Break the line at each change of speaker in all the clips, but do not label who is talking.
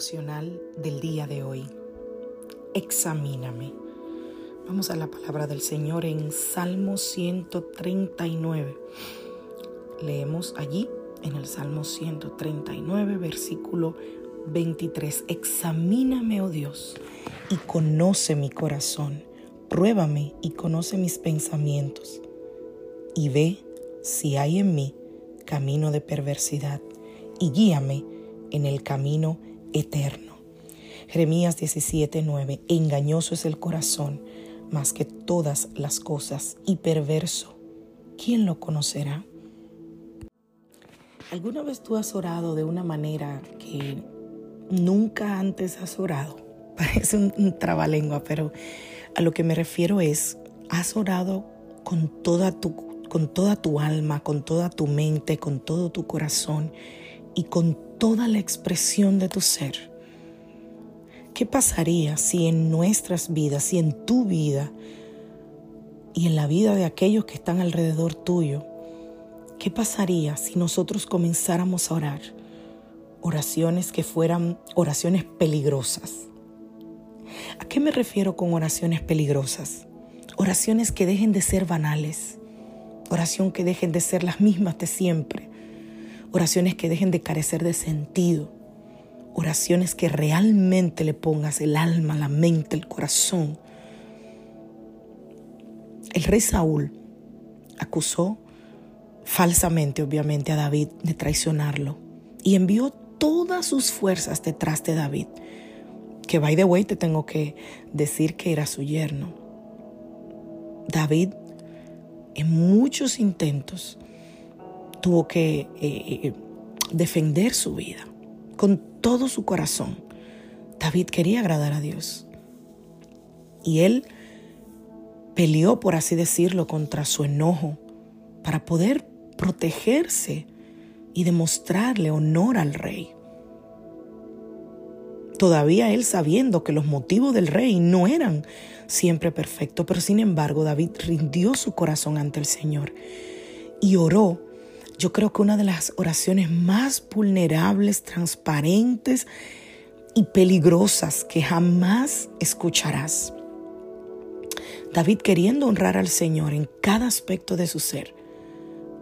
Del día de hoy. Examíname. Vamos a la palabra del Señor en Salmo 139. Leemos allí en el Salmo 139, versículo 23. Examíname, oh Dios, y conoce mi corazón. Pruébame y conoce mis pensamientos. Y ve si hay en mí camino de perversidad, y guíame en el camino eterno. Jeremías 17:9, engañoso es el corazón más que todas las cosas y perverso. ¿Quién lo conocerá? ¿Alguna vez tú has orado de una manera que nunca antes has orado? Parece un, trabalengua, pero a lo que me refiero es, has orado con toda tu con toda tu alma, con toda tu mente, con todo tu corazón y con toda la expresión de tu ser. ¿Qué pasaría si en nuestras vidas, si en tu vida y en la vida de aquellos que están alrededor tuyo, qué pasaría si nosotros comenzáramos a orar oraciones que fueran oraciones peligrosas? ¿A qué me refiero con oraciones peligrosas? Oraciones que dejen de ser banales, oración que dejen de ser las mismas de siempre, Oraciones que dejen de carecer de sentido. Oraciones que realmente le pongas el alma, la mente, el corazón. El rey Saúl acusó falsamente, obviamente, a David de traicionarlo y envió todas sus fuerzas detrás de David. Que, by the way, te tengo que decir que era su yerno. David, en muchos intentos, tuvo que eh, eh, defender su vida con todo su corazón. David quería agradar a Dios. Y él peleó, por así decirlo, contra su enojo para poder protegerse y demostrarle honor al rey. Todavía él sabiendo que los motivos del rey no eran siempre perfectos, pero sin embargo David rindió su corazón ante el Señor y oró yo creo que una de las oraciones más vulnerables, transparentes y peligrosas que jamás escucharás. David, queriendo honrar al Señor en cada aspecto de su ser,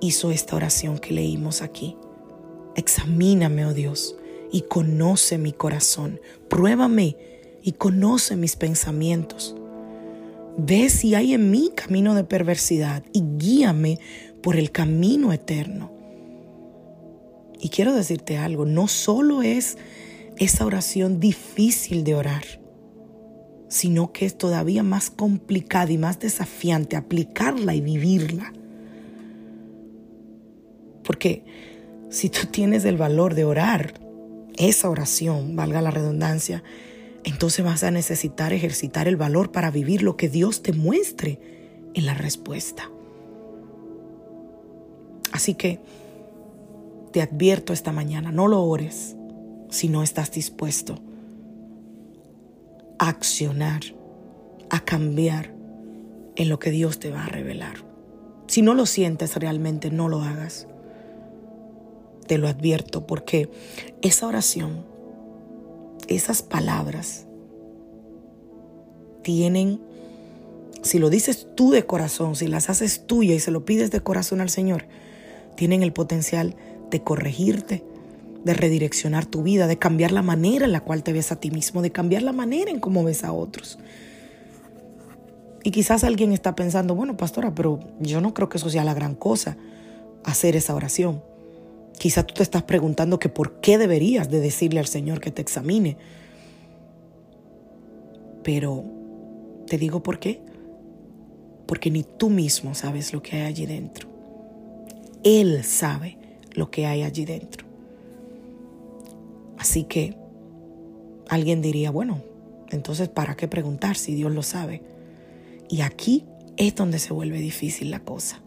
hizo esta oración que leímos aquí. Examíname, oh Dios, y conoce mi corazón. Pruébame y conoce mis pensamientos. Ve si hay en mí camino de perversidad y guíame por el camino eterno. Y quiero decirte algo, no solo es esa oración difícil de orar, sino que es todavía más complicada y más desafiante aplicarla y vivirla. Porque si tú tienes el valor de orar esa oración, valga la redundancia, entonces vas a necesitar ejercitar el valor para vivir lo que Dios te muestre en la respuesta. Así que te advierto esta mañana, no lo ores si no estás dispuesto a accionar, a cambiar en lo que Dios te va a revelar. Si no lo sientes realmente, no lo hagas. Te lo advierto porque esa oración, esas palabras, tienen, si lo dices tú de corazón, si las haces tuya y se lo pides de corazón al Señor, tienen el potencial de corregirte, de redireccionar tu vida, de cambiar la manera en la cual te ves a ti mismo, de cambiar la manera en cómo ves a otros. Y quizás alguien está pensando, bueno, pastora, pero yo no creo que eso sea la gran cosa, hacer esa oración. Quizás tú te estás preguntando que por qué deberías de decirle al Señor que te examine. Pero te digo por qué. Porque ni tú mismo sabes lo que hay allí dentro. Él sabe lo que hay allí dentro. Así que alguien diría, bueno, entonces ¿para qué preguntar si Dios lo sabe? Y aquí es donde se vuelve difícil la cosa.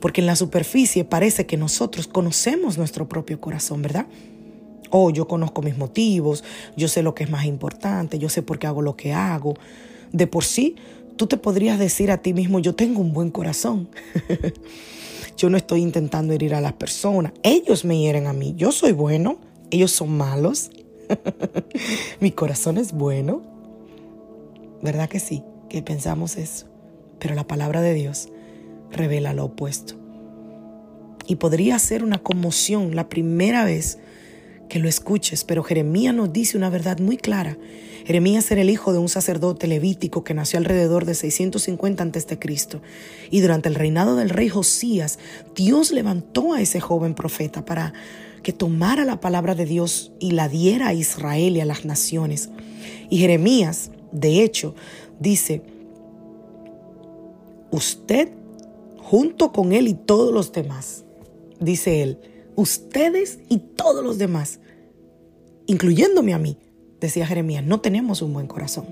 Porque en la superficie parece que nosotros conocemos nuestro propio corazón, ¿verdad? Oh, yo conozco mis motivos, yo sé lo que es más importante, yo sé por qué hago lo que hago. De por sí, tú te podrías decir a ti mismo, yo tengo un buen corazón. yo no estoy intentando herir a las personas, ellos me hieren a mí, yo soy bueno, ellos son malos. Mi corazón es bueno. ¿Verdad que sí? Que pensamos eso. Pero la palabra de Dios revela lo opuesto. Y podría ser una conmoción la primera vez que lo escuches, pero Jeremías nos dice una verdad muy clara. Jeremías era el hijo de un sacerdote levítico que nació alrededor de 650 a.C. Y durante el reinado del rey Josías, Dios levantó a ese joven profeta para que tomara la palabra de Dios y la diera a Israel y a las naciones. Y Jeremías, de hecho, dice, usted junto con él y todos los demás, dice él, ustedes y todos los demás, incluyéndome a mí, decía Jeremías, no tenemos un buen corazón.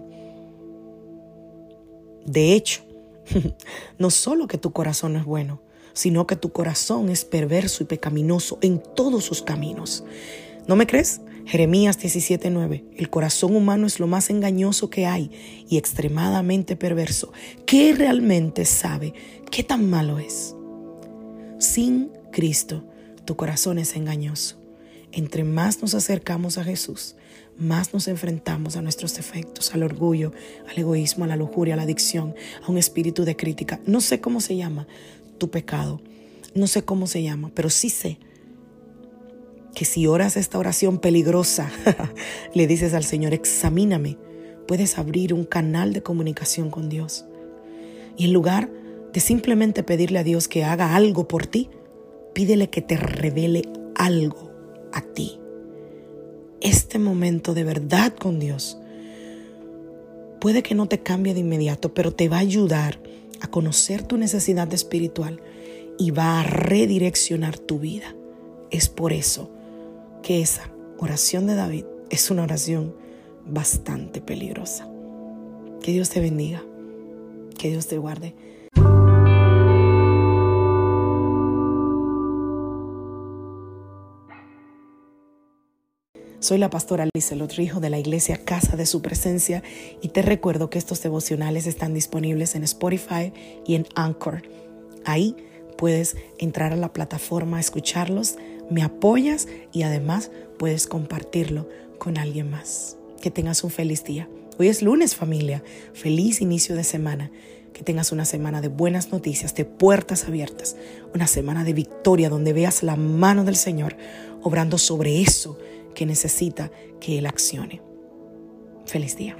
De hecho, no solo que tu corazón no es bueno, sino que tu corazón es perverso y pecaminoso en todos sus caminos. ¿No me crees? Jeremías 17:9. El corazón humano es lo más engañoso que hay y extremadamente perverso. ¿Qué realmente sabe qué tan malo es? Sin Cristo, tu corazón es engañoso. Entre más nos acercamos a Jesús, más nos enfrentamos a nuestros defectos, al orgullo, al egoísmo, a la lujuria, a la adicción, a un espíritu de crítica. No sé cómo se llama, tu pecado. No sé cómo se llama, pero sí sé que si oras esta oración peligrosa, le dices al Señor, examíname, puedes abrir un canal de comunicación con Dios. Y en lugar de simplemente pedirle a Dios que haga algo por ti, pídele que te revele algo a ti. Este momento de verdad con Dios puede que no te cambie de inmediato, pero te va a ayudar a conocer tu necesidad espiritual y va a redireccionar tu vida. Es por eso que esa oración de David es una oración bastante peligrosa. Que Dios te bendiga, que Dios te guarde. Soy la pastora Alice Lotrijo de la iglesia Casa de Su Presencia y te recuerdo que estos devocionales están disponibles en Spotify y en Anchor. Ahí puedes entrar a la plataforma, escucharlos, me apoyas y además puedes compartirlo con alguien más. Que tengas un feliz día. Hoy es lunes familia, feliz inicio de semana. Que tengas una semana de buenas noticias, de puertas abiertas, una semana de victoria donde veas la mano del Señor obrando sobre eso que necesita que Él accione. Feliz día.